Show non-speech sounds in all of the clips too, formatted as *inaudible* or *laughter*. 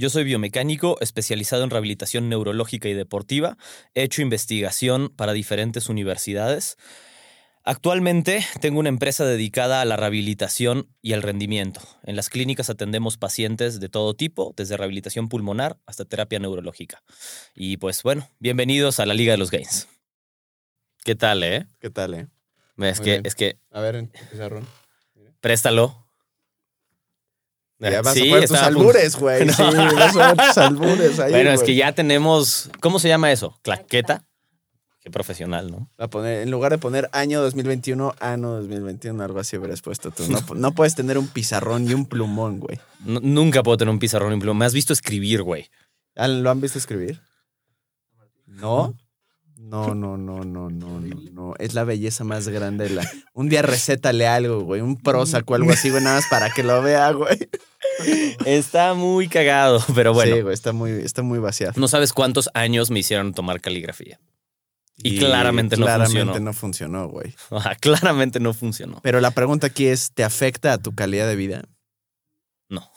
Yo soy biomecánico especializado en rehabilitación neurológica y deportiva. He hecho investigación para diferentes universidades. Actualmente tengo una empresa dedicada a la rehabilitación y al rendimiento. En las clínicas atendemos pacientes de todo tipo, desde rehabilitación pulmonar hasta terapia neurológica. Y pues bueno, bienvenidos a la Liga de los Gains. ¿Qué tal, eh? ¿Qué tal, eh? Es Muy que, bien. es que, A ver, pizarrón. préstalo. Ya vas Sí, a poner tus albures, güey. *laughs* No. Sí, vas a tus albures ahí, Bueno, es que ya tenemos, ¿cómo se llama eso? Claqueta. Qué profesional, ¿no? Va a poner, en lugar de poner año 2021, ano 2021, algo así hubieras puesto tú. No, no puedes tener un pizarrón y un plumón, güey. Nunca puedo tener un pizarrón en pluma. Me has visto escribir, güey. ¿Ah, ¿Lo han visto escribir? ¿No? No, no, no, no, no, no, no. Es la belleza más grande de la... Un día recétale algo, güey. Un Prozac o algo así, güey, nada más para que lo vea, güey. Está muy cagado, pero bueno. Sí, güey, está muy, está muy vaciado. No sabes cuántos años me hicieron tomar caligrafía. Y claramente no claramente funcionó. no funcionó, güey. *laughs* Claramente no funcionó. Pero la pregunta aquí es, ¿te afecta a tu calidad de vida? No,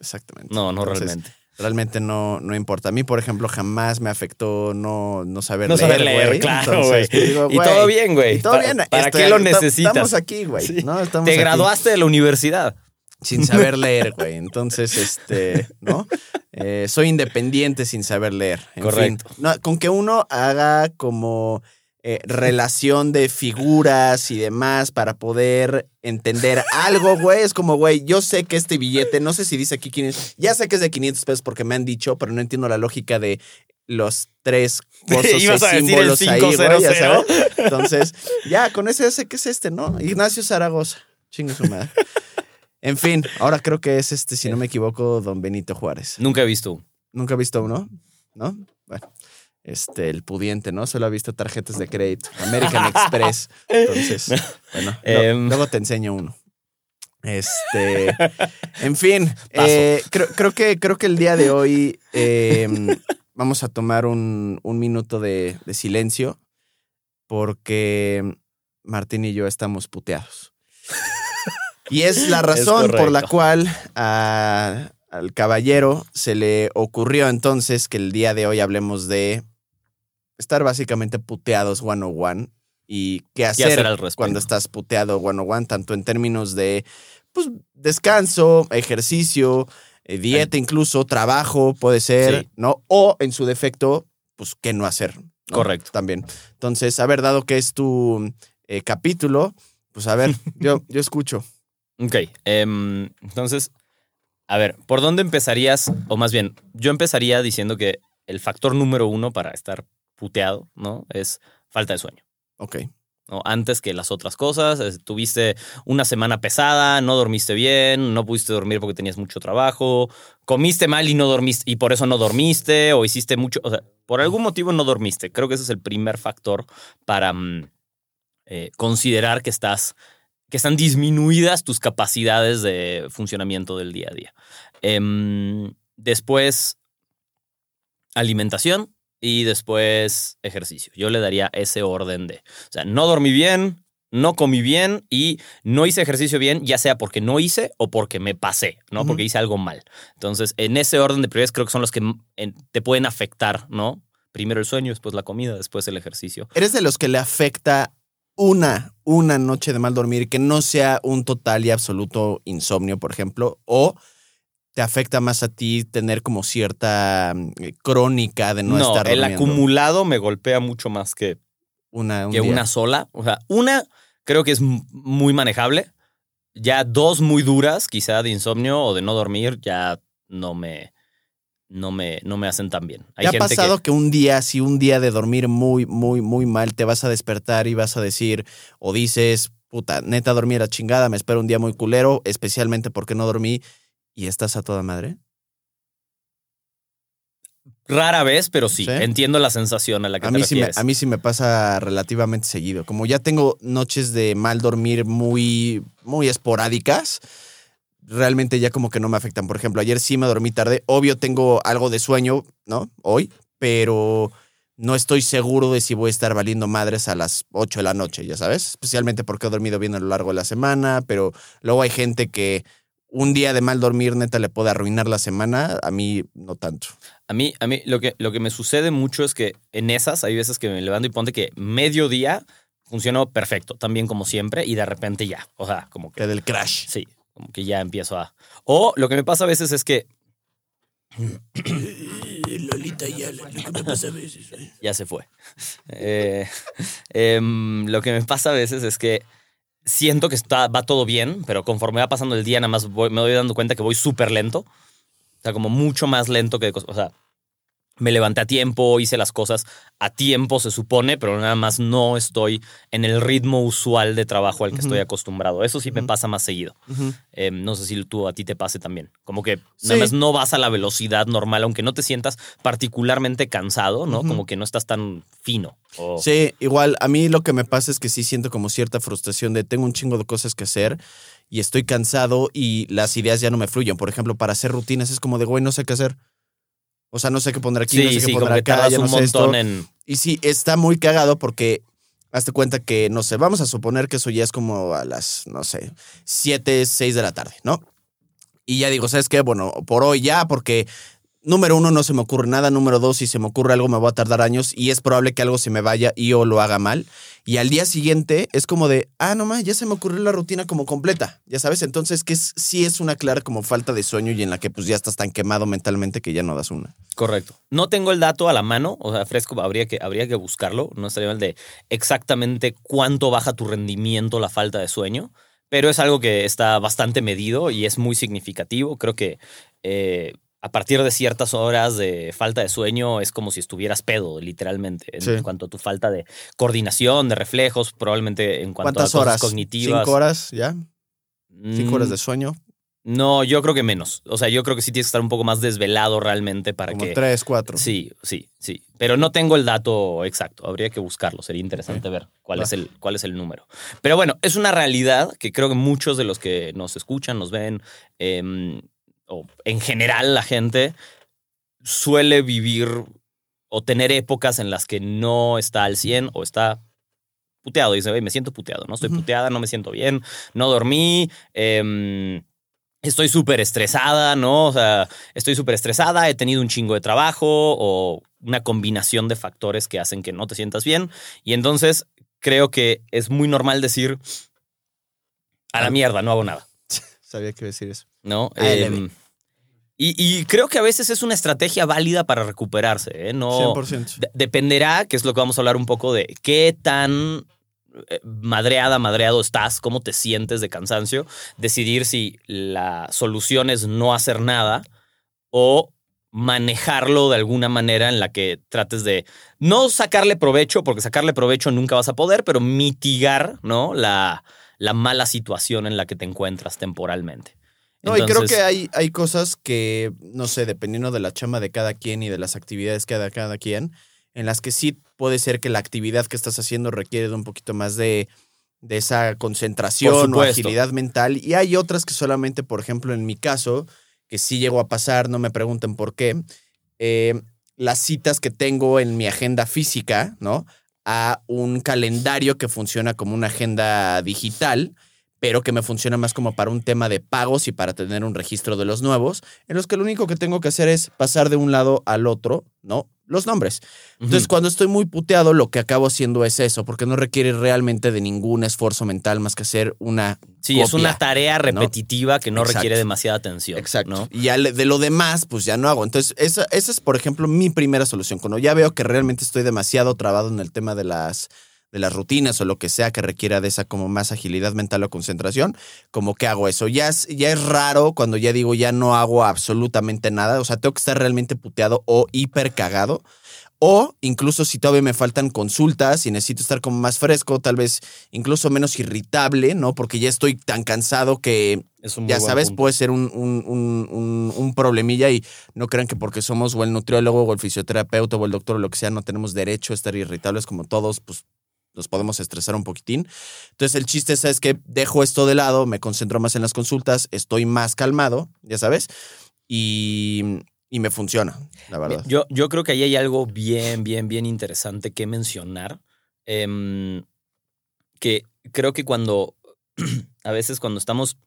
Exactamente. no, no Entonces, realmente. Realmente no, no importa. A mí, por ejemplo, jamás me afectó no, no saber No leer. saber leer, claro, güey. digo, Y todo bien, güey. Todo bien. ¿Para Estoy- qué lo ta- necesitas? Estamos aquí, güey. Sí. ¿no? Estamos Te aquí graduaste de la universidad. Sin saber leer, güey. Entonces, este, ¿no? Eh, soy independiente sin saber leer. En Correcto. fin. No, con que uno haga como eh, relación de figuras y demás para poder entender algo, güey. Es como, güey, yo sé que este billete, no sé si dice aquí 500, ya sé que es de 500 pesos porque me han dicho, pero no entiendo la lógica de los tres cosas *laughs* Ibas a decir el símbolos ahí, güey, ya 500. sabes. Entonces, ya, con ese ya sé que es este, ¿no? Ignacio Zaragoza. Chingue su madre. En fin, ahora creo que es este, si no me equivoco, don Benito Juárez. Nunca he visto uno. ¿Nunca he visto uno? ¿No? Bueno, este, el pudiente, ¿no? Solo ha visto tarjetas de crédito. American Express. *laughs* Entonces, bueno, *laughs* Em. luego te enseño uno. Este, en fin, eh, creo, creo que, creo que el día de hoy eh, *laughs* vamos a tomar un, un minuto de, de silencio porque Martín y yo estamos puteados. Y es la razón por la cual a- al caballero se le ocurrió entonces que el día de hoy hablemos de estar básicamente puteados one on one y qué hacer, hacer al respecto? cuando estás puteado one on one, tanto en términos de pues, descanso, ejercicio, eh, dieta, incluso trabajo, puede ser, Sí. ¿no? O en su defecto, pues qué no hacer. ¿no? Correcto. También. Entonces, a ver, dado que es tu eh, capítulo, pues a ver, *laughs* yo, yo escucho. Ok, em, entonces, a ver, ¿por dónde empezarías? O más bien, yo empezaría diciendo que el factor número uno para estar puteado, ¿no? Es falta de sueño. Ok. ¿no? Antes que las otras cosas, es- tuviste una semana pesada, no dormiste bien, no pudiste dormir porque tenías mucho trabajo, comiste mal y no dormiste, y por eso no dormiste, o hiciste mucho, o sea, por algún motivo no dormiste. Creo que ese es el primer factor para mm, eh, considerar que estás, que están disminuidas tus capacidades de funcionamiento del día a día. Em, después, alimentación y después ejercicio. Yo le daría ese orden de, o sea, no dormí bien, no comí bien y no hice ejercicio bien, ya sea porque no hice o porque me pasé, ¿no? Porque hice algo mal. Entonces, en ese orden de prioridades creo que son los que te pueden afectar, ¿no? Primero el sueño, después la comida, después el ejercicio. ¿Eres de los que le afecta una, una noche de mal dormir que no sea un total y absoluto insomnio, por ejemplo? ¿O te afecta más a ti tener como cierta mm, eh, crónica de no, No, estar el durmiendo? acumulado me golpea mucho más que, una, un que día. una sola. O sea, una creo que es muy manejable. Ya dos muy duras, quizá de insomnio o de no dormir, ya no me, no me, no me hacen tan bien. Hay ¿Te ha gente pasado que... un día, si un día de dormir muy, muy, muy mal, te vas a despertar y vas a decir o dices, puta, neta dormí a la chingada, me espero un día muy culero, especialmente porque no dormí y estás a toda madre? Rara vez, pero sí, ¿Sí? entiendo la sensación a la que A te mí, sí me, refieres. a mí sí me pasa relativamente seguido. Como ya tengo noches de mal dormir muy, muy esporádicas, realmente ya como que no me afectan. Por ejemplo, ayer sí me dormí tarde. Obvio tengo algo de sueño, ¿no? Hoy, pero no estoy seguro de si voy a estar valiendo madres a las 8 de la noche, ya sabes. Especialmente porque he dormido bien a lo largo de la semana, pero luego hay gente que un día de mal dormir neta le puede arruinar la semana. A mí no tanto. A mí, a mí lo, que, lo que me sucede mucho es que en esas hay veces que me levanto y ponte que mediodía funcionó perfecto, también como siempre, y de repente ya. O sea, como que Que del crash. sí, como que ya empiezo a. O lo que me pasa a veces es que Lolita ya, lo que me pasa a veces. ya se fue. *laughs* Eh, *laughs* em, lo que me pasa a veces es que siento que está, va todo bien, pero conforme va pasando el día, nada más voy- me doy dando cuenta que voy súper lento. O sea, como mucho más lento que... O sea, me levanté a tiempo, hice las cosas a tiempo, se supone, pero nada más no estoy en el ritmo usual de trabajo al que estoy acostumbrado. Eso sí me pasa más seguido. Eh, no sé si tú a ti te pase también. Como que Sí. nada más no vas a la velocidad normal, aunque no te sientas particularmente cansado, ¿no? Como que no estás tan fino. Sí, igual a mí lo que me pasa es que sí siento como cierta frustración de tengo un chingo de cosas que hacer y estoy cansado y las ideas ya no me fluyen. Por ejemplo, para hacer rutinas es como de, güey, no sé qué hacer. O sea, no sé qué poner aquí, Sí, no sé sí, qué que acá, ya no un sé esto. montón en... Y sí, está muy cagado porque hazte cuenta que, no sé, vamos a suponer que eso ya es como a las, no sé, 7, 6 de la tarde, ¿no? Y ya digo, ¿sabes qué? Bueno, por hoy ya, porque número uno, no se me ocurre nada. Número dos, si se me ocurre algo, me voy a tardar años y es probable que algo se me vaya y o lo haga mal. Y al día siguiente es como de, ah, no más, ya se me ocurrió la rutina como completa, ya sabes. Entonces, que es, sí es una clara como falta de sueño y en la que pues ya estás tan quemado mentalmente que ya no das una. Correcto. No tengo el dato a la mano, o sea, fresco, habría que, habría que buscarlo. No estaría mal de exactamente cuánto baja tu rendimiento la falta de sueño, pero es algo que está bastante medido y es muy significativo. Creo que eh, a partir de ciertas horas de falta de sueño es como si estuvieras pedo, literalmente, en Sí. cuanto a tu falta de coordinación, de reflejos, probablemente en cuanto a ¿Cuántas cosas horas? cognitivas. ¿Cinco horas ya? ¿Cinco Mm, horas de sueño? No, yo creo que menos. O sea, yo creo que sí tienes que estar un poco más desvelado realmente para Como que... tres, cuatro. Sí, sí, sí. Pero no tengo el dato exacto. Habría que buscarlo. Sería interesante ver cuál es, el, cuál es el número. Pero bueno, es una realidad que creo que muchos de los que nos escuchan, nos ven, em, o en general la gente, suele vivir o tener épocas en las que no está al 100 o está puteado. Dice, "Güey, me siento puteado, no estoy puteada, no me siento bien, no dormí. em, Estoy súper estresada, ¿no? O sea, estoy súper estresada, he tenido un chingo de trabajo o una combinación de factores que hacen que no te sientas bien. Y entonces creo que es muy normal decir, a la mierda, no hago nada, Sabía que iba a decir eso. ¿no? ALB. Em, y, y creo que a veces es una estrategia válida para recuperarse, ¿eh? No, 100%. de- dependerá, que es lo que vamos a hablar un poco de qué tan eh, madreada, madreado estás, cómo te sientes de cansancio, decidir si la solución es no hacer nada o manejarlo de alguna manera en la que trates de no sacarle provecho, porque sacarle provecho nunca vas a poder, pero mitigar, ¿no? La, la mala situación en la que te encuentras temporalmente. No, y creo que hay, hay cosas que, no sé, dependiendo de la chama de cada quien y de las actividades que haga cada quien, en las que sí puede ser que la actividad que estás haciendo requiere de un poquito más de, de esa concentración o agilidad mental. Y hay otras que solamente, por ejemplo, en mi caso, que sí llegó a pasar, no me pregunten por qué, eh, las citas que tengo en mi agenda física, ¿no? A un calendario que funciona como una agenda digital pero que me funciona más como para un tema de pagos y para tener un registro de los nuevos, en los que lo único que tengo que hacer es pasar de un lado al otro, ¿no? Los nombres. Entonces, cuando estoy muy puteado, lo que acabo haciendo es eso, porque no requiere realmente de ningún esfuerzo mental más que hacer una. sí, es una tarea repetitiva que no Exacto. requiere demasiada atención. Exacto. ¿no? Y ya de lo demás, pues ya no hago. Entonces, esa, esa es, por ejemplo, mi primera solución. Cuando ya veo que realmente estoy demasiado trabado en el tema de las, de las rutinas o lo que sea que requiera de esa como más agilidad mental o concentración, como que hago eso. Ya es, ya es raro cuando ya digo ya no hago absolutamente nada. O sea, tengo que estar realmente puteado o hiper cagado. O incluso si todavía me faltan consultas y necesito estar como más fresco, tal vez incluso menos irritable, ¿no? Porque ya estoy tan cansado que, Es ya sabes, punto. puede ser un, un- un- un- un problemilla y no crean que porque somos o el nutriólogo o el fisioterapeuta o el doctor o lo que sea, no tenemos derecho a estar irritables como todos, pues nos podemos estresar un poquitín. Entonces el chiste es, es que dejo esto de lado, me concentro más en las consultas, estoy más calmado, ya sabes, y, y me funciona, la verdad. Yo, yo creo que ahí hay algo bien, bien, bien interesante que mencionar. Em, que creo que cuando, *clears throat* a veces cuando estamos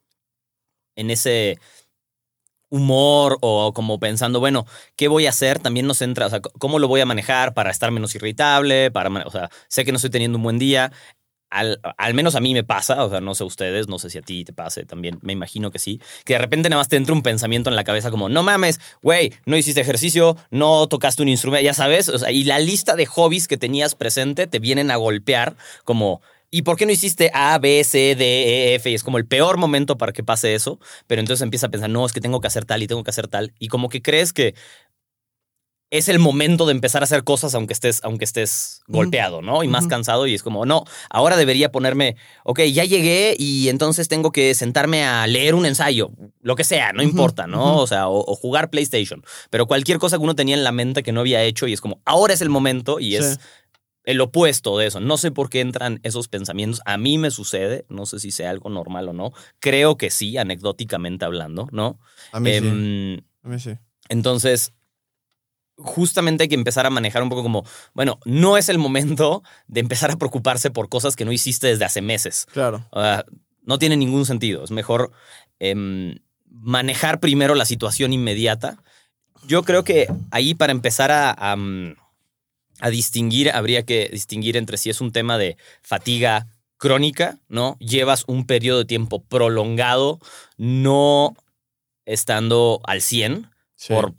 en ese humor o como pensando, bueno, ¿qué voy a hacer? También nos entra, o sea, ¿cómo lo voy a manejar para estar menos irritable? Para, o sea, sé que no estoy teniendo un buen día. Al, al menos a mí me pasa, o sea, no sé ustedes, no sé si a ti te pase también, me imagino que sí, que de repente nada más te entra un pensamiento en la cabeza como, no mames, güey, no hiciste ejercicio, no tocaste un instrumento, ya sabes, o sea, y la lista de hobbies que tenías presente te vienen a golpear como, ¿y por qué no hiciste A, B, C, D, E, F? Y es como el peor momento para que pase eso, pero entonces empieza a pensar, no, es que tengo que hacer tal y tengo que hacer tal, y como que crees que es el momento de empezar a hacer cosas aunque estés, aunque estés golpeado, ¿no? Y más cansado y es como, no, ahora debería ponerme, ok, ya llegué y entonces tengo que sentarme a leer un ensayo, lo que sea, no importa, ¿no? O sea, o, o jugar PlayStation, pero cualquier cosa que uno tenía en la mente que no había hecho y es como, ahora es el momento y es. El opuesto de eso. No sé por qué entran esos pensamientos. A mí me sucede, no sé si sea algo normal o no. Creo que sí, anecdóticamente hablando, ¿no? A mí sí, Em, a mí sí. entonces, justamente hay que empezar a manejar un poco como, bueno, no es el momento de empezar a preocuparse por cosas que no hiciste desde hace meses. Claro. No tiene ningún sentido. Es mejor em, manejar primero la situación inmediata. Yo creo que ahí para empezar a, a distinguir, habría que distinguir entre si es un tema de fatiga crónica, ¿no? Llevas un periodo de tiempo prolongado no estando al 100 Sí. por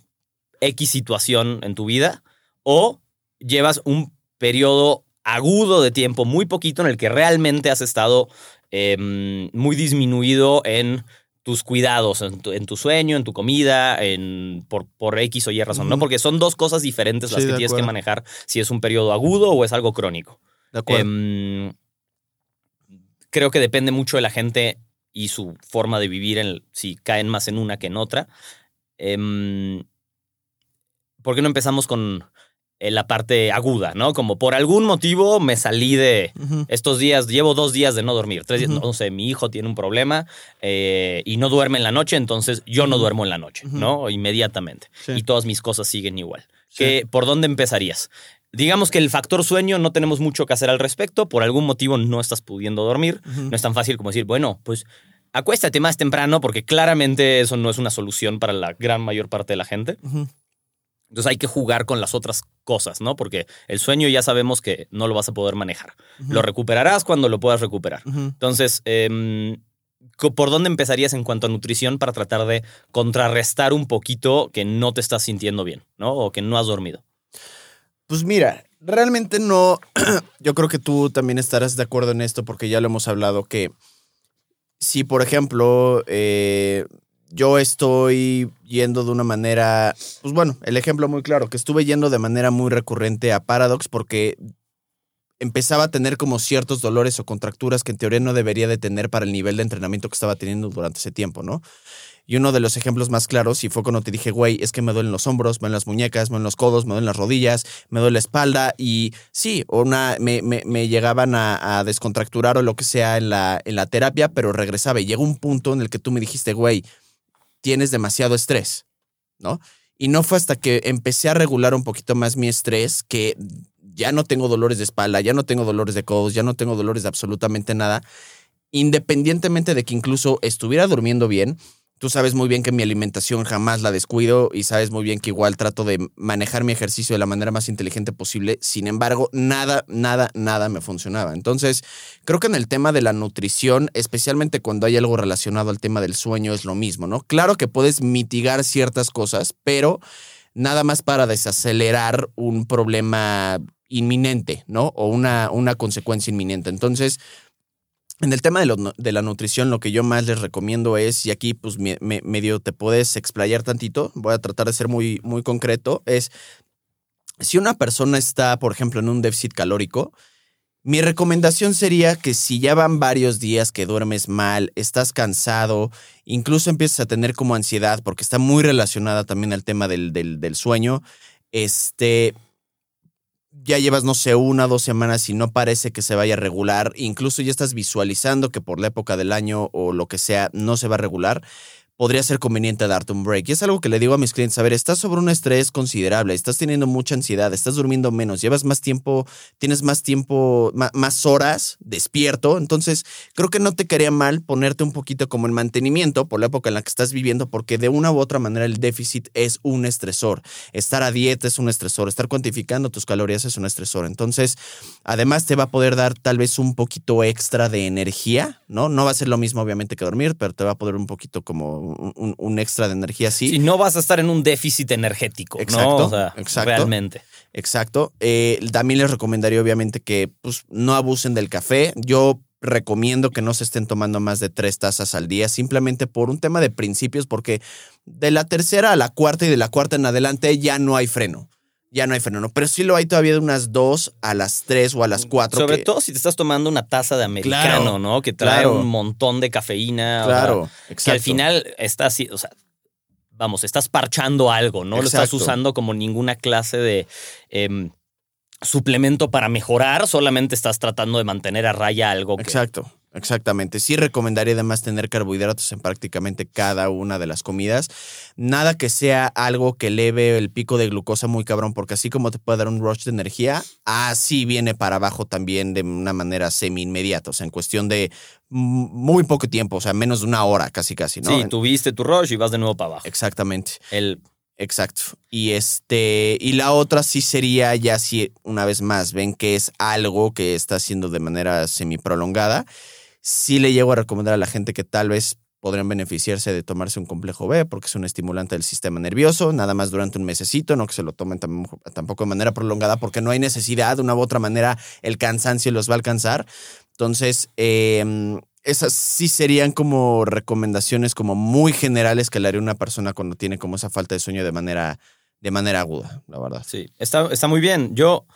X situación en tu vida, o llevas un periodo agudo de tiempo, muy poquito, en el que realmente has estado em, muy disminuido en tus cuidados, en tu, en tu sueño, en tu comida, en, por, por X o Y razón, ¿no? Porque son dos cosas diferentes las Sí, que tienes que manejar si es un periodo agudo o es algo crónico. de acuerdo. Em, creo que depende mucho de la gente y su forma de vivir, en, si caen más en una que en otra. Em, ¿Por qué no empezamos con eh, la parte aguda, no? Como por algún motivo me salí de estos días, llevo dos días de no dormir, tres días, no sé, mi hijo tiene un problema eh, y no duerme en la noche, entonces yo no duermo en la noche, Ujú. ¿no? Inmediatamente. Sí. Y todas mis cosas siguen igual. Sí. ¿Qué- ¿Por dónde empezarías? Digamos que el factor sueño no tenemos mucho que hacer al respecto, por algún motivo no estás pudiendo dormir, no es tan fácil como decir, bueno, pues acuéstate más temprano porque claramente eso no es una solución para la gran mayor parte de la gente. Entonces hay que jugar con las otras cosas, ¿no? Porque el sueño ya sabemos que no lo vas a poder manejar. Lo recuperarás cuando lo puedas recuperar. Entonces, em, ¿por dónde empezarías en cuanto a nutrición para tratar de contrarrestar un poquito que no te estás sintiendo bien, ¿no? O que no has dormido. Pues mira, realmente no. *clears throat* Yo creo que tú también estarás de acuerdo en esto porque ya lo hemos hablado que si, por ejemplo, eh, yo estoy yendo de una manera, pues bueno, el ejemplo muy claro, que estuve yendo de manera muy recurrente a Paradox porque empezaba a tener como ciertos dolores o contracturas que en teoría no debería de tener para el nivel de entrenamiento que estaba teniendo durante ese tiempo, ¿no? Y uno de los ejemplos más claros, y fue cuando te dije, güey, es que me duelen los hombros, me duelen las muñecas, me duelen los codos, me duelen las rodillas, me duele la espalda. Y sí, una, me, me- llegaban a, a descontracturar o lo que sea en la, en la terapia, pero regresaba. Y llegó un punto en el que tú me dijiste, güey, tienes demasiado estrés, ¿no? Y no fue hasta que empecé a regular un poquito más mi estrés que ya no tengo dolores de espalda, ya no tengo dolores de codos, ya no tengo dolores de absolutamente nada. Independientemente de que incluso estuviera durmiendo bien, tú sabes muy bien que mi alimentación jamás la descuido y sabes muy bien que igual trato de manejar mi ejercicio de la manera más inteligente posible. Sin embargo, nada, nada, nada me funcionaba. Entonces, creo que en el tema de la nutrición, especialmente cuando hay algo relacionado al tema del sueño, es lo mismo, ¿no? Claro que puedes mitigar ciertas cosas, pero nada más para desacelerar un problema inminente, ¿no? O una, una consecuencia inminente. Entonces, en el tema de, la nutrición, lo que yo más les recomiendo es, y aquí pues me- me- medio te puedes explayar tantito, voy a tratar de ser muy, muy concreto, es si una persona está, por ejemplo, en un déficit calórico, mi recomendación sería que si ya van varios días que duermes mal, estás cansado, incluso empiezas a tener como ansiedad, porque está muy relacionada también al tema del, del sueño, este, ya llevas, no sé, una o dos semanas y no parece que se vaya a regular, incluso ya estás visualizando que por la época del año o lo que sea no se va a regular, podría ser conveniente darte un break. Y es algo que le digo a mis clientes, a ver, estás sobre un estrés considerable, estás teniendo mucha ansiedad, estás durmiendo menos, llevas más tiempo, tienes más tiempo, más, horas despierto, entonces creo que no te quería mal ponerte un poquito como en mantenimiento por la época en la que estás viviendo, porque de una u otra manera el déficit es un estresor. Estar a dieta es un estresor, estar cuantificando tus calorías es un estresor. Entonces, además te va a poder dar tal vez un poquito extra de energía, ¿no? No va a ser lo mismo obviamente que dormir, pero te va a poder un poquito como un, extra de energía así. Y no vas a estar en un déficit energético, exacto, exacto, realmente. Exacto. Eh, también les recomendaría, obviamente, que pues, no abusen del café. Yo recomiendo que no se estén tomando más de tres tazas al día, simplemente por un tema de principios, porque de la tercera a la cuarta y de la cuarta en adelante ya no hay freno ya no hay freno, pero sí lo hay todavía de unas dos a las tres o a las cuatro. Sobre todo si te estás tomando una taza de americano, ¿no? Que trae un montón de cafeína. Claro, exacto. Que al final estás, o sea, vamos, estás parchando algo, ¿no? Lo estás usando como ninguna clase de em, suplemento para mejorar, solamente estás tratando de mantener a raya algo que, Exacto. Exactamente. Sí recomendaría además tener carbohidratos en prácticamente cada una de las comidas. Nada que sea algo que eleve el pico de glucosa muy cabrón, porque así como te puede dar un rush de energía, así viene para abajo también de una manera semi inmediata, o sea, en cuestión de muy poco tiempo, o sea, menos de una hora casi casi, ¿no? Sí, tuviste tu rush y vas de nuevo para abajo. Exactamente. El Exacto. Y este, y la otra sí sería ya si una vez más ven que es algo que está haciendo de manera semi prolongada sí le llego a recomendar a la gente que tal vez podrían beneficiarse de tomarse un complejo B porque es un estimulante del sistema nervioso, nada más durante un mesecito, no que se lo tomen tampoco de manera prolongada porque no hay necesidad, de una u otra manera el cansancio los va a alcanzar. Entonces, em, esas sí serían como recomendaciones como muy generales que le haría una persona cuando tiene como esa falta de sueño de manera, de manera aguda, la verdad. Sí, está, está muy bien. Yo,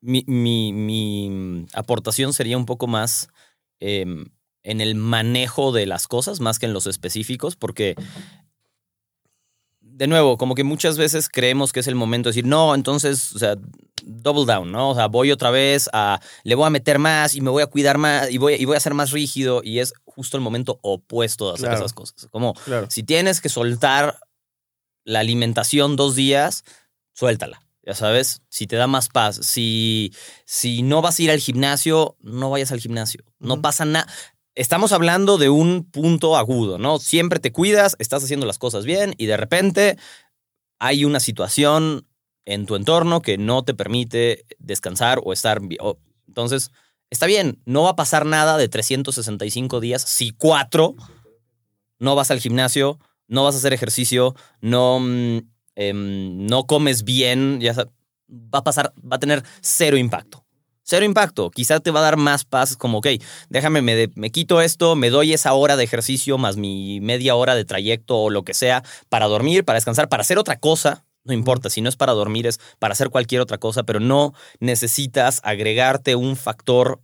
mi, mi, mi aportación sería un poco más Em, en el manejo de las cosas más que en los específicos, porque de nuevo, como que muchas veces creemos que es el momento de decir, no, entonces, o sea, double down, ¿no? O sea, voy otra vez a, le voy a meter más y me voy a cuidar más y voy, y voy a ser más rígido y es justo el momento opuesto de hacer esas cosas. Como si tienes que soltar la alimentación dos días, suéltala. Ya sabes, si te da más paz, si, si no vas a ir al gimnasio, no vayas al gimnasio. No pasa nada. Estamos hablando de un punto agudo, ¿no? Siempre te cuidas, estás haciendo las cosas bien y de repente hay una situación en tu entorno que no te permite descansar o estar bien. Entonces, está bien, no va a pasar nada de 365 días si cuatro no vas al gimnasio, no vas a hacer ejercicio, no Em, no comes bien, ya va a pasar, va a tener cero impacto. Cero impacto. Quizá te va a dar más paz, como, ok, déjame, me, me, quito esto, me doy esa hora de ejercicio más mi media hora de trayecto o lo que sea para dormir, para descansar, para hacer otra cosa. No importa, si no es para dormir, es para hacer cualquier otra cosa, pero no necesitas agregarte un factor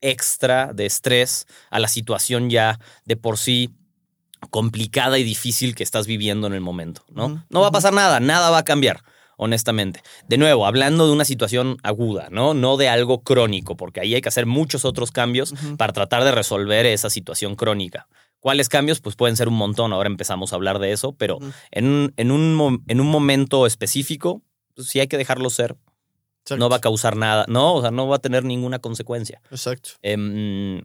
extra de estrés a la situación ya de por sí complicada y difícil que estás viviendo en el momento, ¿no? No va a pasar nada, nada va a cambiar, honestamente. De nuevo, hablando de una situación aguda, ¿no? No de algo crónico, porque ahí hay que hacer muchos otros cambios para tratar de resolver esa situación crónica. ¿Cuáles cambios? Pues pueden ser un montón, ahora empezamos a hablar de eso, pero en, un, en, un, en un momento específico, pues sí hay que dejarlo ser. No va a causar nada, no, o sea, no va a tener ninguna consecuencia. Exacto. Em,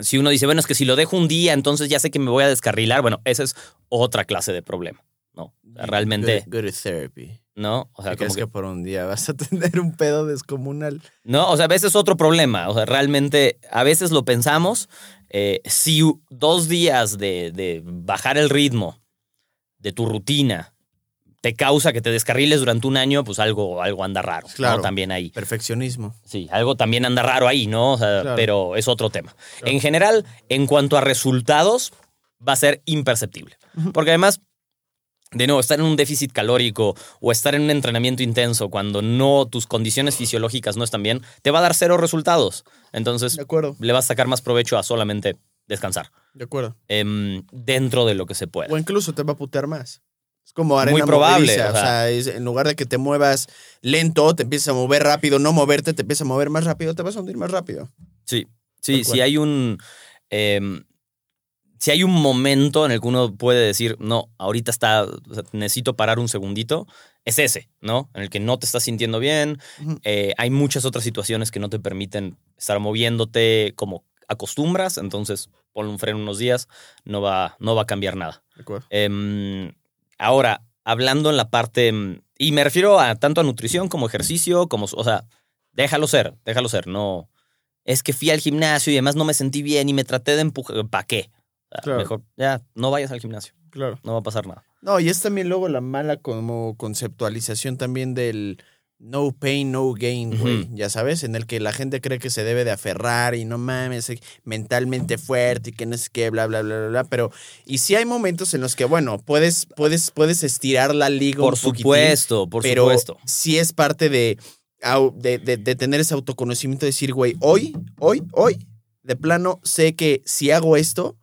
si uno dice, bueno, es que si lo dejo un día, entonces ya sé que me voy a descarrilar, bueno, esa es otra clase de problema, ¿no? realmente... Go, to therapy. ¿No? O sea, ¿Crees que... por un día vas a *laughs* tener un pedo descomunal? No, o sea, a veces es otro problema. O sea, realmente, a veces lo pensamos. Eh, si dos días de, de bajar el ritmo de tu rutina te causa que te descarriles durante un año, pues algo, algo anda raro. Claro. También ahí. Perfeccionismo. Sí, algo también anda raro ahí, ¿no? Pero es otro tema. En general, en cuanto a resultados, va a ser imperceptible. Porque además, de nuevo, estar en un déficit calórico o estar en un entrenamiento intenso cuando no tus condiciones fisiológicas no están bien, te va a dar cero resultados. Entonces, De acuerdo, le vas a sacar más provecho a solamente descansar de acuerdo. em, dentro de lo que se pueda. O incluso te va a putear más. Es como arena Muy probable, o O sea. sea, es- en lugar de que te muevas lento, te empiezas a mover rápido, no moverte, te empiezas a mover más rápido, te vas a hundir más rápido. Sí, sí, si hay un. em, si hay un momento en el que uno puede decir, no, ahorita está, o sea, necesito parar un segundito, es ese, ¿no? En el que no te estás sintiendo bien. Eh, hay muchas otras situaciones que no te permiten estar moviéndote como acostumbras, entonces ponle un freno unos días, no va, no va a cambiar nada. De acuerdo. Em, ahora, hablando en la parte, em, y me refiero a tanto a nutrición como ejercicio, como, o sea, déjalo ser, déjalo ser, no. Es que fui al gimnasio y además no me sentí bien y me traté de empujar, ¿para qué? Claro. Mejor, ya, no vayas al gimnasio, Claro. no va a pasar nada. No, y es también luego la mala como conceptualización también del no pain, no gain, güey. Ya sabes, en el que la gente cree que se debe de aferrar y no mames, eh, mentalmente fuerte y que no sé qué, bla, bla, bla, bla, bla. Pero, y sí hay momentos en los que, bueno, puedes, puedes, puedes estirar la liga Por un supuesto, por pero supuesto. sí es parte de, de, de- de tener ese autoconocimiento, de decir, güey, hoy, hoy, hoy, de plano, sé que si hago esto,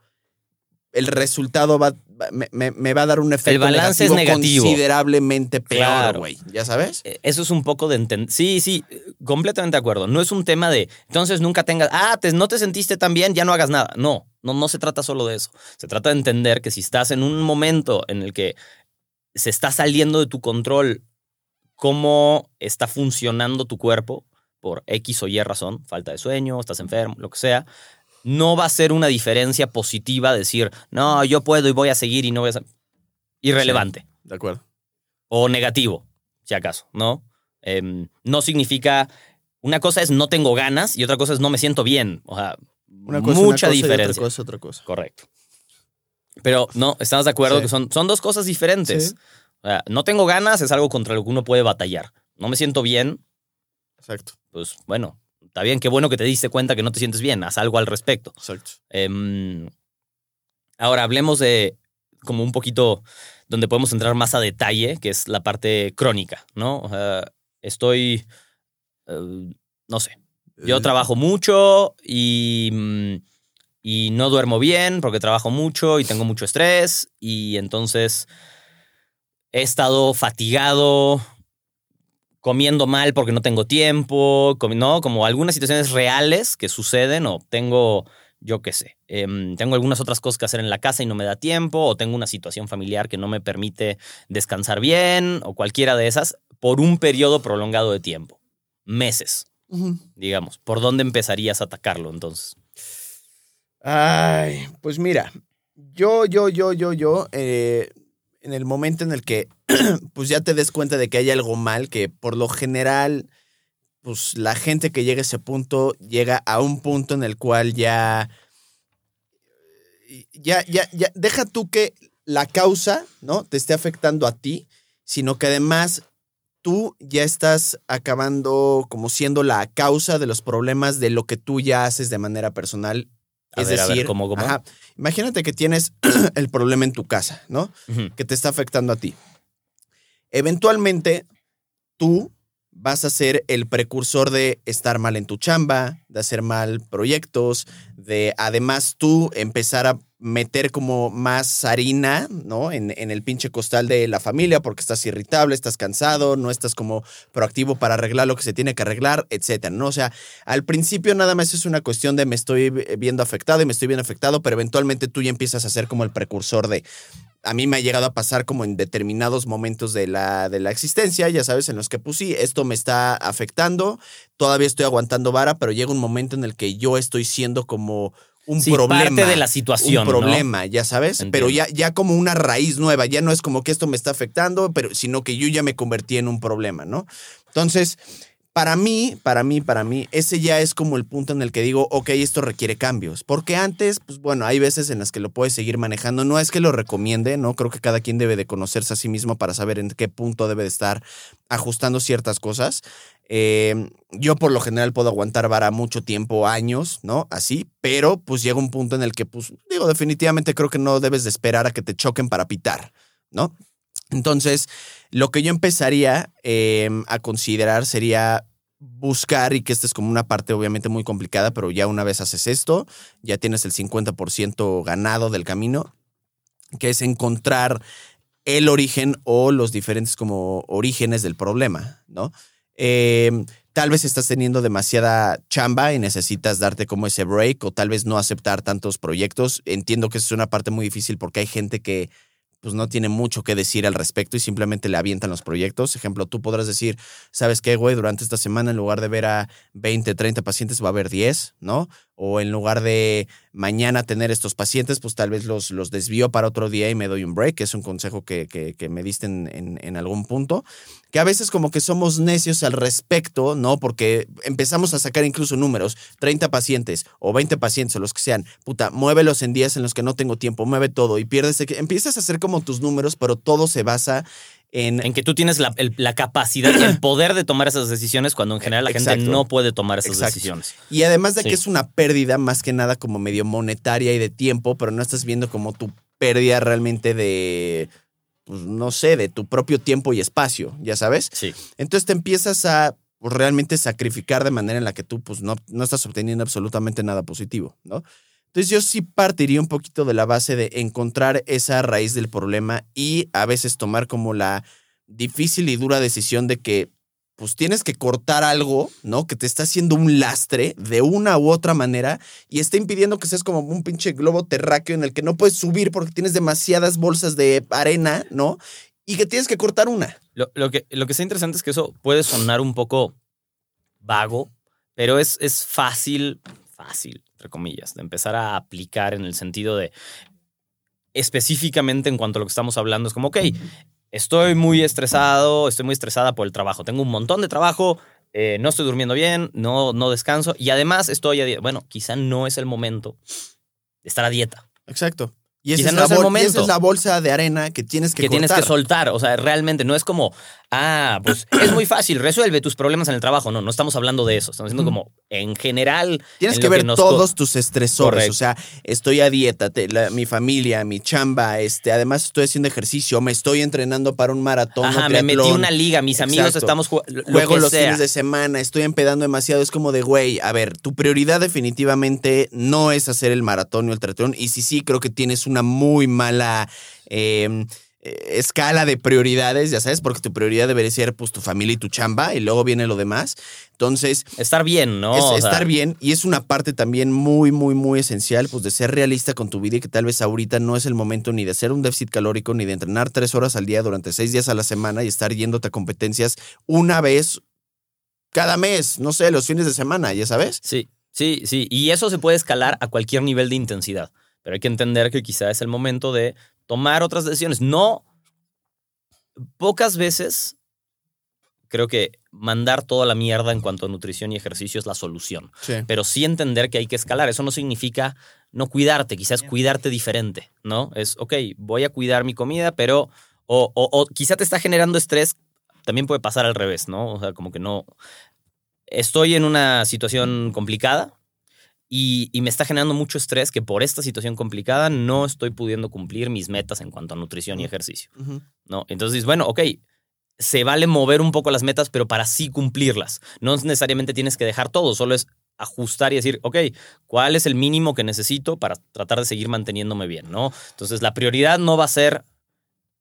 el resultado va- me, me- me va a dar un efecto balance es negativo. considerablemente peor, Claro. güey. ¿Ya sabes? Eh, Eso es un poco de entender. Sí, sí, completamente de acuerdo. No es un tema de, entonces nunca tengas, ah, te- no te sentiste tan bien, ya no hagas nada. No, no, no se trata solo de eso. Se trata de entender que si estás en un momento en el que se está saliendo de tu control cómo está funcionando tu cuerpo por X o Y razón, falta de sueño, estás enfermo, lo que sea, no va a ser una diferencia positiva decir, no, yo puedo y voy a seguir y no voy a... ser-". Irrelevante De acuerdo. o negativo, si acaso, ¿no? Em, no significa. Una cosa es no tengo ganas y otra cosa es no me siento bien. O sea, Una cosa, mucha una cosa y diferencia. otra cosa, otra cosa. Correcto. Pero no, estamos de acuerdo Sí. que son, son dos cosas diferentes. Sí. O sea, no tengo ganas es algo contra lo que uno puede batallar. No me siento bien, Exacto, pues bueno, está bien, qué bueno que te diste cuenta que no te sientes bien, haz algo al respecto. exacto. Em, ahora hablemos de como un poquito donde podemos entrar más a detalle, que es la parte crónica, ¿no? O sea, estoy, eh, no sé, yo Eh, trabajo mucho y, y no duermo bien porque trabajo mucho y tengo mucho estrés y entonces he estado fatigado, comiendo mal porque no tengo tiempo, ¿no? Como algunas situaciones reales que suceden o tengo, yo qué sé, em, tengo algunas otras cosas que hacer en la casa y no me da tiempo o tengo una situación familiar que no me permite descansar bien o cualquiera de esas por un periodo prolongado de tiempo, meses digamos. ¿Por dónde empezarías a atacarlo entonces? Ay, pues mira, yo, yo, yo, yo, yo, eh, en el momento en el que *clears throat* pues ya te des cuenta de que hay algo mal, que por lo general, pues la gente que llega a ese punto llega a un punto en el cual ya, ya, ya, ya, deja tú que la causa, ¿no? Te esté afectando a ti, sino que además tú ya estás acabando como siendo la causa de los problemas de lo que tú ya haces de manera personal A es ver, a ver, decir, ¿cómo, cómo? ajá, imagínate que tienes *clears throat* el problema en tu casa, ¿no? Que te está afectando a ti. Eventualmente, tú vas a ser el precursor de estar mal en tu chamba, de hacer mal proyectos, de además tú empezar a meter como más harina, ¿no? En, en el pinche costal de la familia porque estás irritable, estás cansado, no estás como proactivo para arreglar lo que se tiene que arreglar, etcétera, ¿no? O sea, al principio nada más es una cuestión de me estoy viendo afectado y me estoy viendo afectado, pero eventualmente tú ya empiezas a ser como el precursor de... A mí me ha llegado a pasar como en determinados momentos de la, de la existencia, ya sabes, en los que pues esto me está afectando, todavía estoy aguantando vara, pero llega un momento en el que yo estoy siendo como un Sí, problema. parte de la situación, Un ¿no? problema, ya sabes, pero ya, ya como una raíz nueva, ya no es como que esto me está afectando, pero sino que yo ya me convertí en un problema, ¿no? Entonces, para mí, para mí, para mí, ese ya es como el punto en el que digo, ok, esto requiere cambios. Porque antes, pues bueno, hay veces en las que lo puedes seguir manejando. No es que lo recomiende, ¿no? Creo que cada quien debe de conocerse a sí mismo para saber en qué punto debe de estar ajustando ciertas cosas. Eh, yo por lo general puedo aguantar vara mucho tiempo, años, ¿no? Así, pero pues llega un punto en el que, pues, digo, definitivamente creo que no debes de esperar a que te choquen para pitar, ¿no? Entonces, lo que yo empezaría eh, a considerar sería buscar, y que esta es como una parte obviamente muy complicada, pero ya una vez haces esto, ya tienes el 50% ganado del camino, que es encontrar el origen o los diferentes como orígenes del problema, ¿no? Eh, tal vez estás teniendo demasiada chamba y necesitas darte como ese break o tal vez no aceptar tantos proyectos. Entiendo que es una parte muy difícil porque hay gente que pues no tiene mucho que decir al respecto y simplemente le avientan los proyectos. Ejemplo, tú podrás decir, ¿sabes qué, güey? Durante esta semana, en lugar de ver a 20, 30 pacientes, va a haber 10, ¿no? O en lugar de mañana tener estos pacientes, pues tal vez los, los desvío para otro día y me doy un break, es un consejo que, que, que me diste en, en, en, algún punto. Que a veces como que somos necios al respecto, ¿no? Porque empezamos a sacar incluso números, 30 pacientes o 20 pacientes o los que sean, puta, muévelos en días en los que no tengo tiempo, mueve todo y pierdes, empiezas a hacer como tus números, pero todo se basa en, en, que tú tienes la, el, la, capacidad y el *clears throat* poder de tomar esas decisiones cuando en general la Exacto. gente no puede tomar esas Exacto. decisiones. Y además de sí. que es una pérdida más que nada como medio monetaria y de tiempo, pero no estás viendo como tu pérdida realmente de, pues, no sé, de tu propio tiempo y espacio, ya sabes. Sí. Entonces te empiezas a pues, realmente sacrificar de manera en la que tú pues, no, no estás obteniendo absolutamente nada positivo, ¿no? Entonces yo sí partiría un poquito de la base de encontrar esa raíz del problema y a veces tomar como la difícil y dura decisión de que pues tienes que cortar algo, ¿no? Que te está haciendo un lastre de una u otra manera y está impidiendo que seas como un pinche globo terráqueo en el que no puedes subir porque tienes demasiadas bolsas de arena, ¿no? Y que tienes que cortar una. Lo, que, lo que está interesante es que eso puede sonar un poco vago, pero es, es fácil, fácil, entre comillas, de empezar a aplicar en el sentido de específicamente en cuanto a lo que estamos hablando, es como, ok, estoy muy estresado, estoy muy estresada por el trabajo, tengo un montón de trabajo, eh, no estoy durmiendo bien, no, no descanso y además estoy a dieta. Bueno, quizá no es el momento de estar a dieta. Exacto. Y esa, es no es el momento. y esa es la bolsa de arena que tienes que Que cortar. tienes que soltar. O sea, realmente no es como, ah, pues *clears throat* es muy fácil, resuelve tus problemas en el trabajo. No, no estamos hablando de eso. Estamos diciendo como, en general. Tienes en que ver todos tus estresores. Correcto. O sea, estoy a dieta, te- la- mi familia, mi chamba, este, además estoy haciendo ejercicio, me estoy entrenando para un maratón. Ajá, me metí una liga, mis amigos estamos jugando. Juego que los sea. fines de semana, estoy empedando demasiado. Es como de, güey, a ver, tu prioridad definitivamente no es hacer el maratón o el triatlón. Y sí, sí, creo que tienes una muy mala eh, escala de prioridades, ya sabes, porque tu prioridad debería ser pues tu familia y tu chamba y luego viene lo demás. Entonces, Estar bien, ¿no? es O sea, estar bien y es una parte también muy, muy, muy esencial, pues de ser realista con tu vida y que tal vez ahorita no es el momento ni de hacer un déficit calórico ni de entrenar tres horas al día durante seis días a la semana y estar yéndote a competencias una vez cada mes, no sé, los fines de semana, ya sabes. Sí, sí, sí. Y eso se puede escalar a cualquier nivel de intensidad. Pero hay que entender que quizá es el momento de tomar otras decisiones. No. Pocas veces creo que mandar toda la mierda en cuanto a nutrición y ejercicio es la solución. Sí. Pero sí entender que hay que escalar. Eso no significa no cuidarte, quizás cuidarte diferente, ¿no? Es, ok, voy a cuidar mi comida, pero. O, o, o quizá te está generando estrés. También puede pasar al revés, ¿no? O sea, como que no. Estoy en una situación complicada y, y me está generando mucho estrés que por esta situación complicada no estoy pudiendo cumplir mis metas en cuanto a nutrición y ejercicio. ¿no? Entonces, bueno, ok, se vale mover un poco las metas, pero para sí cumplirlas. No necesariamente tienes que dejar todo, solo es ajustar y decir, ok, ¿cuál es el mínimo que necesito para tratar de seguir manteniéndome bien, ¿no? Entonces, la prioridad no va a ser,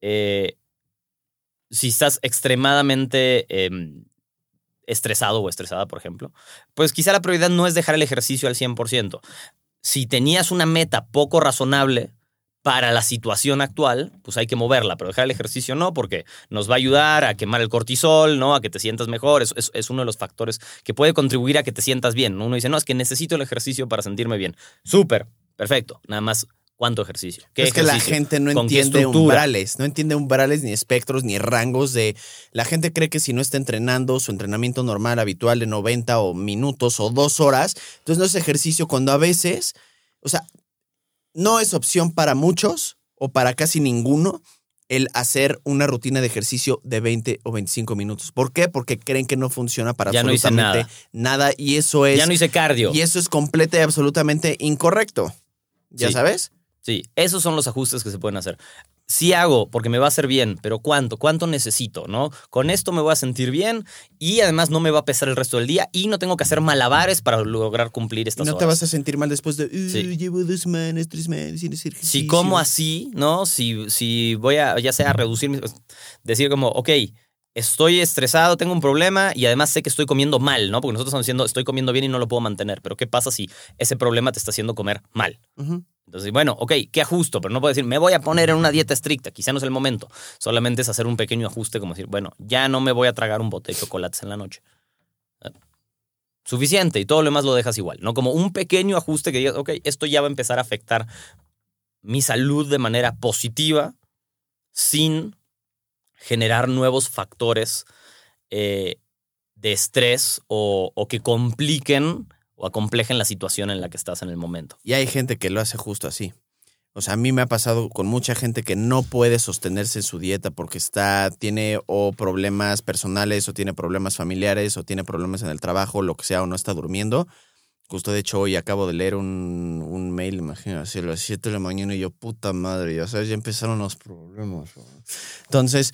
eh, si estás extremadamente em, estresado o estresada, por ejemplo, pues quizá la prioridad no es dejar el ejercicio al 100%. Si tenías una meta poco razonable para la situación actual, pues hay que moverla, pero dejar el ejercicio no, porque nos va a ayudar a quemar el cortisol, ¿no? A que te sientas mejor. Es, es- es uno de los factores que puede contribuir a que te sientas bien. ¿no? Uno dice, no, es que necesito el ejercicio para sentirme bien. Súper, perfecto. Nada más, ¿cuánto ejercicio? ¿Qué es que la ejercicio? gente no ¿Con qué entiende umbrales, no entiende umbrales ni espectros ni rangos de... La gente cree que si no está entrenando su entrenamiento normal, habitual de 90 o minutos o dos horas, entonces no es ejercicio cuando a veces, o sea, no es opción para muchos o para casi ninguno el hacer una rutina de ejercicio de 20 o 25 minutos. ¿Por qué? Porque creen que no funciona para Ya no hice absolutamente nada. y eso es... Ya no hice cardio. y eso es completa y absolutamente incorrecto. ¿Ya Sí. sabes? Sí, esos son los ajustes que se pueden hacer. sí hago porque me va a hacer bien, pero ¿cuánto? ¿Cuánto necesito? ¿No? Con esto me voy a sentir bien y además no me va a pesar el resto del día y no tengo que hacer malabares para lograr cumplir Y estas no te horas. vas a sentir mal después de, "Uh, Sí. llevo dos semanas, tres semanas sin hacer ejercicio. Si como así, ¿no? Si, si voy a, ya sea, reducir, decir como, ok, estoy estresado, tengo un problema y además sé que estoy comiendo mal, ¿no? Porque nosotros estamos diciendo, estoy comiendo bien y no lo puedo mantener, pero ¿qué pasa si ese problema te está haciendo comer mal? Ujú. Entonces, bueno, ok, ¿qué ajusto? Pero no puedo decir, me voy a poner en una dieta estricta, quizá no es el momento. Solamente es hacer un pequeño ajuste, como decir, bueno, ya no me voy a tragar un bote de chocolates en la noche. Eh, Suficiente y todo lo demás lo dejas igual, ¿no? Como un pequeño ajuste que digas, ok, esto ya va a empezar a afectar mi salud de manera positiva sin generar nuevos factores eh, de estrés o que compliquen o acomplejen la situación en la que estás en el momento. Y hay gente que lo hace justo así. O sea, a mí me ha pasado con mucha gente que no puede sostenerse en su dieta porque está, tiene o problemas personales o tiene problemas familiares o tiene problemas en el trabajo, lo que sea, o no está durmiendo. Justo de hecho hoy acabo de leer un, un mail, imagínate, a las 7 de la mañana y yo, puta madre, ya sabes, ya empezaron los problemas. Entonces,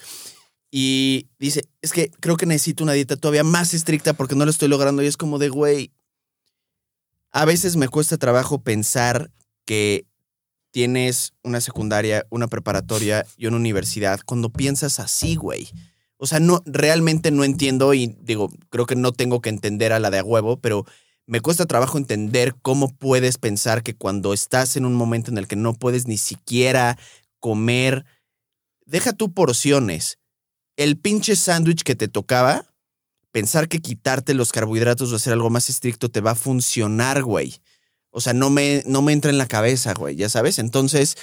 y dice, es que creo que necesito una dieta todavía más estricta porque no lo estoy logrando y es como de, güey, a veces me cuesta trabajo pensar que tienes una secundaria, una preparatoria y una universidad cuando piensas así, güey. O sea, no, realmente no entiendo y digo, creo que no tengo que entender a la de a huevo, pero me cuesta trabajo entender cómo puedes pensar que cuando estás en un momento en el que no puedes ni siquiera comer, deja tú porciones, el pinche sándwich que te tocaba, pensar que quitarte los carbohidratos o hacer algo más estricto te va a funcionar, güey. O sea, no me, no me entra en la cabeza, güey, ya sabes. Entonces,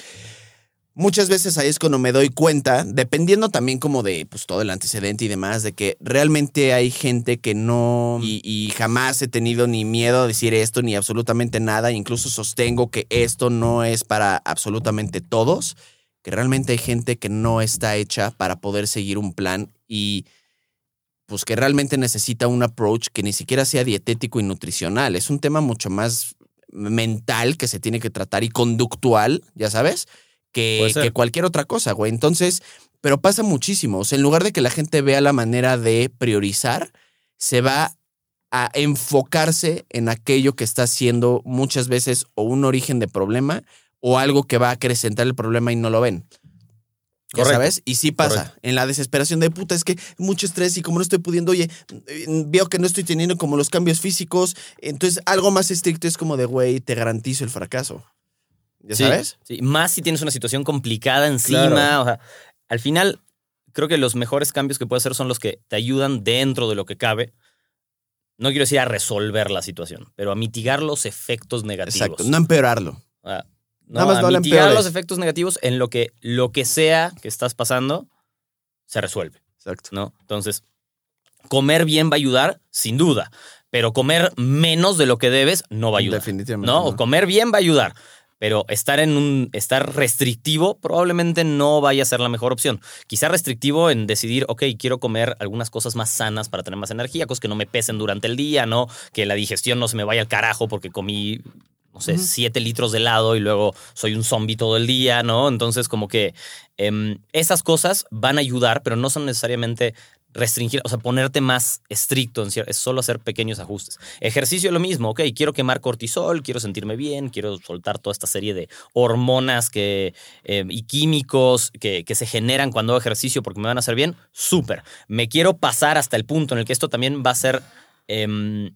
muchas veces ahí es cuando me doy cuenta, dependiendo también como de pues, todo el antecedente y demás, de que realmente hay gente que no, y, y jamás he tenido ni miedo a decir esto ni absolutamente nada, incluso sostengo que esto no es para absolutamente todos, que realmente hay gente que no está hecha para poder seguir un plan y pues que realmente necesita un approach que ni siquiera sea dietético y nutricional. Es un tema mucho más mental que se tiene que tratar y conductual, ya sabes, que, que cualquier otra cosa, güey. Entonces, pero pasa muchísimo. O sea, en lugar de que la gente vea la manera de priorizar, se va a enfocarse en aquello que está siendo muchas veces o un origen de problema o algo que va a acrecentar el problema y no lo ven. ¿Ya Correcto. sabes? Y sí pasa. Correcto. En la desesperación de puta, es que mucho estrés y como no estoy pudiendo, oye, eh, veo que no estoy teniendo como los cambios físicos. Entonces, algo más estricto es como de, güey, te garantizo el fracaso. ¿Ya Sí, sabes? Sí, más si tienes una situación complicada encima. Claro. O sea, al final, creo que los mejores cambios que puedes hacer son los que te ayudan dentro de lo que cabe. No quiero decir a resolver la situación, pero a mitigar los efectos negativos. Exacto. No empeorarlo. Ah, no, Nada más a no mitigar los efectos negativos en lo que lo que sea que estás pasando se resuelve, Exacto. ¿no? Entonces, comer bien va a ayudar, sin duda, pero comer menos de lo que debes no va a ayudar. Definitivamente. ¿no? O comer bien va a ayudar, pero estar en un estar restrictivo probablemente no vaya a ser la mejor opción. Quizá restrictivo en decidir, ok, quiero comer algunas cosas más sanas para tener más energía, cosas que no me pesen durante el día, ¿no? Que la digestión no se me vaya al carajo porque comí no sé, siete litros de helado y luego soy un zombie todo el día, ¿no? Entonces, como que em, esas cosas van a ayudar, pero no son necesariamente restringir, o sea, ponerte más estricto, en es solo hacer pequeños ajustes. Ejercicio lo mismo, ok, quiero quemar cortisol, quiero sentirme bien, quiero soltar toda esta serie de hormonas que, eh, y químicos que, que se generan cuando hago ejercicio porque me van a hacer bien, súper. Me quiero pasar hasta el punto en el que esto también va a ser... em,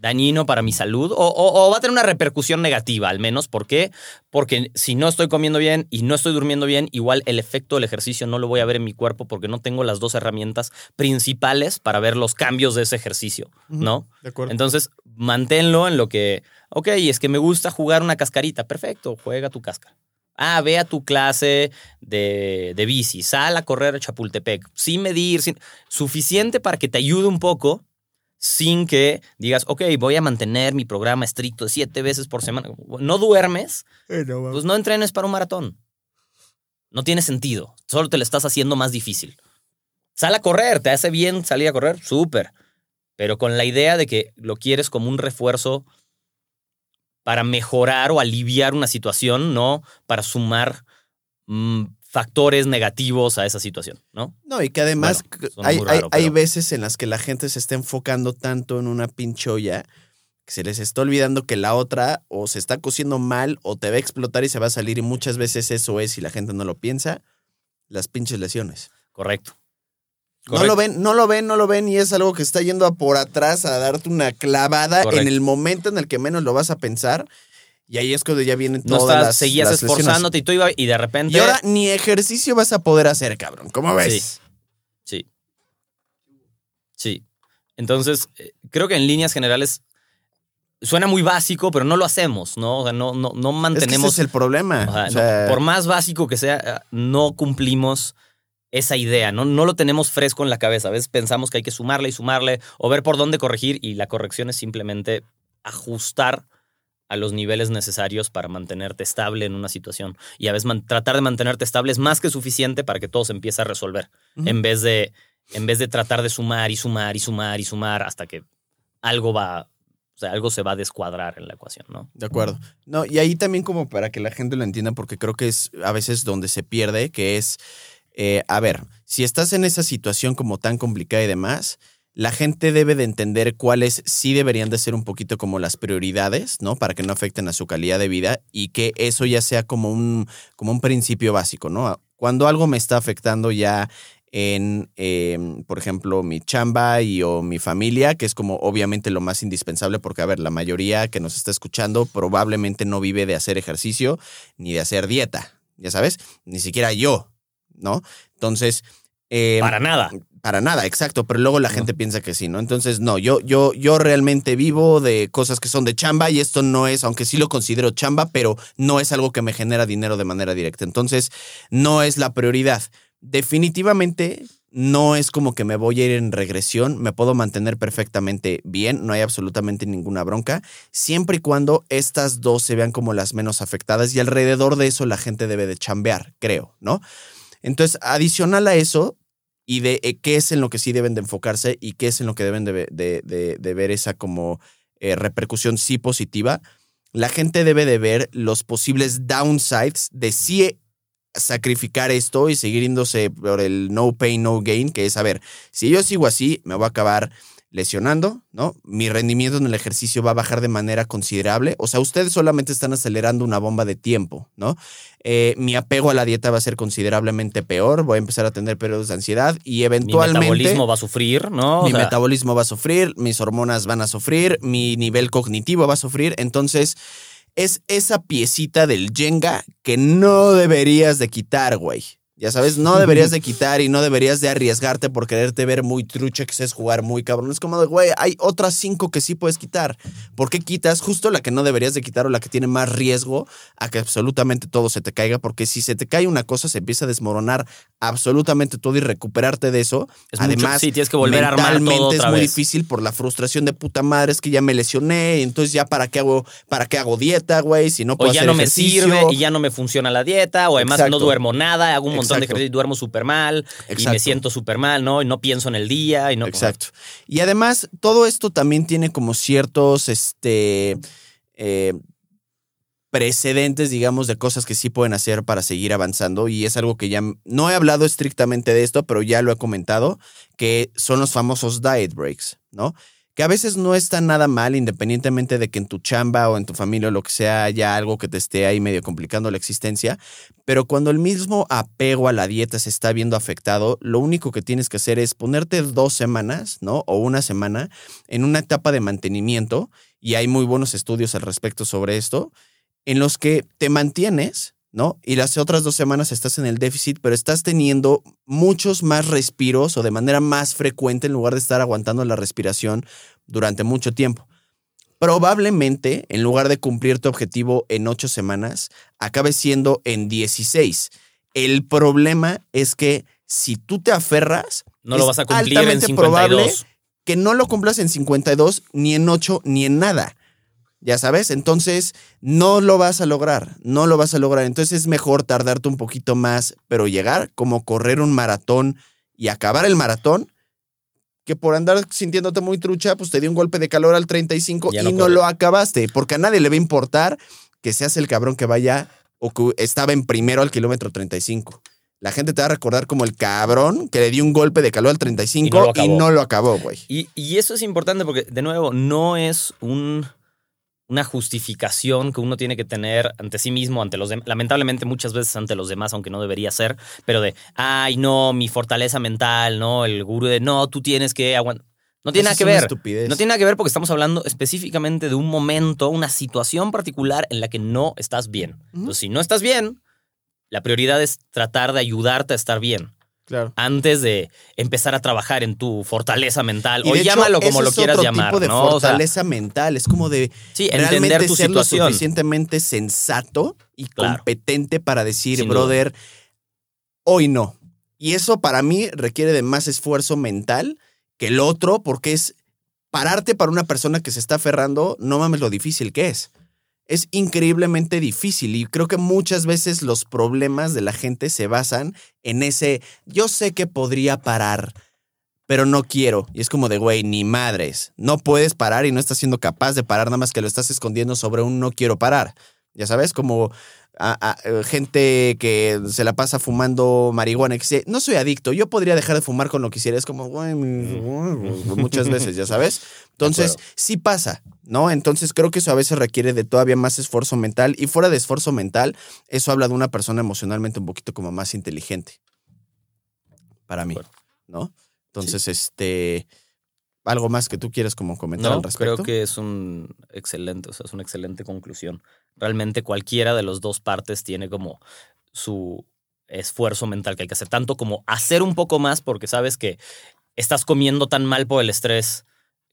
dañino para mi salud o, o- o va a tener una repercusión negativa al menos. ¿Por qué? Porque si no estoy comiendo bien y no estoy durmiendo bien, igual el efecto del ejercicio no lo voy a ver en mi cuerpo porque no tengo las dos herramientas principales para ver los cambios de ese ejercicio, ¿no? De acuerdo. Entonces, manténlo en lo que, ok, es que me gusta jugar una cascarita, perfecto, juega tu cáscara. Ah, ve a tu clase de, de bici, sal a correr a Chapultepec, sin medir, sin, suficiente para que te ayude un poco, sin que digas, ok, voy a mantener mi programa estricto de siete veces por semana. No duermes, pues no entrenes para un maratón. No tiene sentido, solo te lo estás haciendo más difícil. Sal a correr, te hace bien salir a correr, súper. Pero con la idea de que lo quieres como un refuerzo para mejorar o aliviar una situación, no para sumar mm, factores negativos a esa situación, ¿no? No, y que además Bueno, hay, hay- veces en las que la gente se está enfocando tanto en una pinchoya que se les está olvidando que la otra o se está cociendo mal o te va a explotar y se va a salir y muchas veces eso es, y la gente no lo piensa, las pinches lesiones. Correcto. No lo ven, no lo ven, no lo ven y es algo que está yendo a por atrás a darte una clavada Correcto. en el momento en el que menos lo vas a pensar y ahí es cuando ya vienen No todas estás, las seguías las lesiones. esforzándote y tú iba y de repente. Y ahora ni ejercicio vas a poder hacer, cabrón. ¿Cómo ves? Sí. Sí. Entonces, eh, creo que en líneas generales suena muy básico, pero no lo hacemos, ¿no? O sea, no, no, no Es que ese mantenemos. es el problema. o sea, O no, por más básico que sea, eh, no cumplimos esa idea, ¿no? No lo tenemos fresco en la cabeza. A veces pensamos que hay que sumarle y sumarle o ver por dónde corregir y la corrección es simplemente ajustar a los niveles necesarios para mantenerte estable en una situación. Y a veces man- tratar de mantenerte estable es más que suficiente para que todo se empiece a resolver en vez de en vez de tratar de sumar y sumar y sumar y sumar hasta que algo va, o sea, algo se va a descuadrar en la ecuación, ¿no? De acuerdo. No, y ahí también como para que la gente lo entienda, porque creo que es a veces donde se pierde, que es, eh, a ver, si estás en esa situación como tan complicada y demás, la gente debe de entender cuáles sí deberían de ser un poquito como las prioridades, ¿no? Para que no afecten a su calidad de vida y que eso ya sea como un, como un principio básico, ¿no? Cuando algo me está afectando ya en, eh, por ejemplo, mi chamba y o mi familia, que es como obviamente lo más indispensable, porque, a ver, la mayoría que nos está escuchando probablemente no vive de hacer ejercicio ni de hacer dieta, ya sabes, ni siquiera yo, ¿no? Entonces... eh, Para nada. Para nada, exacto, pero luego la gente piensa que sí, ¿no? Entonces, no, yo, yo, yo realmente vivo de cosas que son de chamba y esto no es, aunque sí lo considero chamba, pero no es algo que me genera dinero de manera directa. Entonces, no es la prioridad. Definitivamente no es como que me voy a ir en regresión, me puedo mantener perfectamente bien, no hay absolutamente ninguna bronca, siempre y cuando estas dos se vean como las menos afectadas y alrededor de eso la gente debe de chambear, creo, ¿no? Entonces, adicional a eso, y de eh, qué es en lo que sí deben de enfocarse y qué es en lo que deben de, de- de ver esa como eh, repercusión sí positiva, la gente debe de ver los posibles downsides de sí sacrificar esto y seguir yéndose por el no pain, no gain, que es, a ver, si yo sigo así, me voy a acabar lesionando, ¿no? Mi rendimiento en el ejercicio va a bajar de manera considerable. O sea, ustedes solamente están acelerando una bomba de tiempo, ¿no? Eh, mi apego a la dieta va a ser considerablemente peor, voy a empezar a tener periodos de ansiedad y Mi eventualmente metabolismo va a sufrir, ¿no? O mi sea, metabolismo va a sufrir, mis hormonas van a sufrir, mi nivel cognitivo va a sufrir. Entonces, es esa piecita del Jenga que no deberías de quitar, güey. Ya sabes, no deberías de quitar y no deberías de arriesgarte por quererte ver muy trucha, que es jugar muy cabrón. Es como de, güey, hay otras cinco que sí puedes quitar. ¿Por qué quitas justo la que no deberías de quitar o la que tiene más riesgo a que absolutamente todo se te caiga? Porque si se te cae una cosa, se empieza a desmoronar absolutamente todo y recuperarte de eso. Es mucho- Además, sí, tienes que volver a armar todo otra es muy vez. difícil por la frustración de puta madre, es que ya me lesioné, entonces ya para qué hago, para qué hago dieta, güey, si no o puedo ya hacer no me ejercicio. sirve y ya no me funciona la dieta, o además Exacto. no duermo nada, hago un montón de Exacto. ejercicio y duermo súper mal, y me siento súper mal, ¿no? Y no pienso en el día y no. Exacto. Y además, todo esto también tiene como ciertos, este, eh, precedentes, digamos, de cosas que sí pueden hacer para seguir avanzando. Y es algo que ya no he hablado estrictamente de esto, pero ya lo he comentado, que son los famosos diet breaks, ¿no? Que a veces no está nada mal, independientemente de que en tu chamba o en tu familia o lo que sea haya algo que te esté ahí medio complicando la existencia. Pero cuando el mismo apego a la dieta se está viendo afectado, lo único que tienes que hacer es ponerte dos semanas, ¿no? O una semana en una etapa de mantenimiento, y hay muy buenos estudios al respecto sobre esto, en los que te mantienes, ¿no? Y las otras dos semanas estás en el déficit, pero estás teniendo muchos más respiros o de manera más frecuente en lugar de estar aguantando la respiración durante mucho tiempo. Probablemente, en lugar de cumplir tu objetivo en ocho semanas, acabe siendo en 16. El problema es que si tú te aferras, No lo vas a cumplir en altamente 52. probable que no lo cumplas en 52, ni en 8, ni en nada. Ya sabes, entonces no lo vas a lograr, no lo vas a lograr. Entonces es mejor tardarte un poquito más, pero llegar como correr un maratón y acabar el maratón, que por andar sintiéndote muy trucha, pues te dio un golpe de calor al 35 Ya y no lo acabaste, porque a nadie le va a importar que seas el cabrón que vaya o que estaba en primero al kilómetro 35. La gente te va a recordar como el cabrón que le dio un golpe de calor al 35 Y no lo y acabó. no lo acabó, güey. Y, y eso es importante porque, de nuevo, no es un, una justificación que uno tiene que tener ante sí mismo, ante los demás, lamentablemente muchas veces ante los demás, aunque no debería ser, pero de, ay, no, mi fortaleza mental, ¿no? El gurú de, no, tú tienes que aguantar. No tiene Eso nada que es una ver. estupidez. No tiene nada que ver porque estamos hablando específicamente de un momento, una situación particular en la que no estás bien. Entonces, si no estás bien, la prioridad es tratar de ayudarte a estar bien Claro. antes de empezar a trabajar en tu fortaleza mental. Y O hecho, llámalo como lo es quieras otro llamar, tipo de ¿no? O sea, fortaleza mental. Es como de sí, realmente entender tu ser lo situación. suficientemente sensato y Claro. competente para decir, Sin duda. brother, hoy no. Y eso para mí requiere de más esfuerzo mental que el otro, porque es pararte para una persona que se está aferrando, no mames lo difícil que es. Es increíblemente difícil y creo que muchas veces los problemas de la gente se basan en ese, yo sé que podría parar, pero no quiero. Y es como de, güey, ni madres. No puedes parar y no estás siendo capaz de parar, nada más que lo estás escondiendo sobre un no quiero parar. Ya sabes, como a- a- eh, gente que se la pasa fumando marihuana, que dice, no soy adicto, yo podría dejar de fumar con lo que quisiera. Es como, güey, muchas veces, ya sabes. Entonces, sí pasa, ¿no? Entonces creo que eso a veces requiere de todavía más esfuerzo mental. Y fuera de esfuerzo mental, eso habla de una persona emocionalmente un poquito como más inteligente. Para mí. ¿no? Entonces, este. ¿Algo más que tú quieras como comentar No, al respecto? creo que es un excelente, o sea, es una excelente conclusión. Realmente cualquiera de las dos partes tiene como su esfuerzo mental que hay que hacer, tanto como hacer un poco más porque sabes que estás comiendo tan mal por el estrés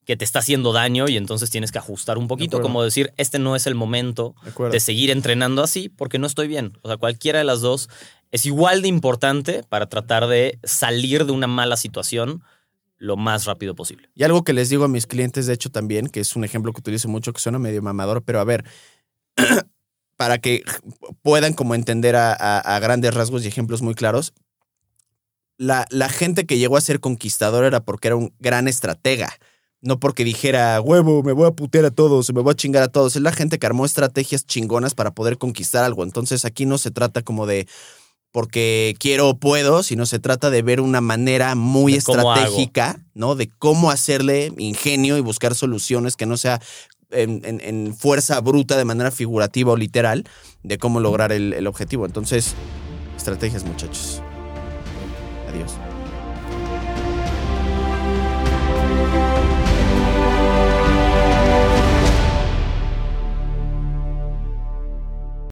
que te está haciendo daño y entonces tienes que ajustar un poquito, como decir, este no es el momento De seguir entrenando así porque no estoy bien. O sea, cualquiera de las dos es igual de importante para tratar de salir de una mala situación lo más rápido posible. Y algo que les digo a mis clientes, de hecho, también, que es un ejemplo que utilizo mucho, que suena medio mamador, pero a ver, *clears throat* para que puedan como entender a, a- a grandes rasgos y ejemplos muy claros, la, la gente que llegó a ser conquistador era porque era un gran estratega. No porque dijera, huevo, me voy a putear a todos, me voy a chingar a todos. Es la gente que armó estrategias chingonas para poder conquistar algo. Entonces aquí no se trata como de porque quiero o puedo, sino se trata de ver una manera muy estratégica, ¿no? De cómo hacerle ingenio y buscar soluciones que no sea en, en- en fuerza bruta de manera figurativa o literal de cómo lograr el, el objetivo. Entonces, estrategias, muchachos. Adiós.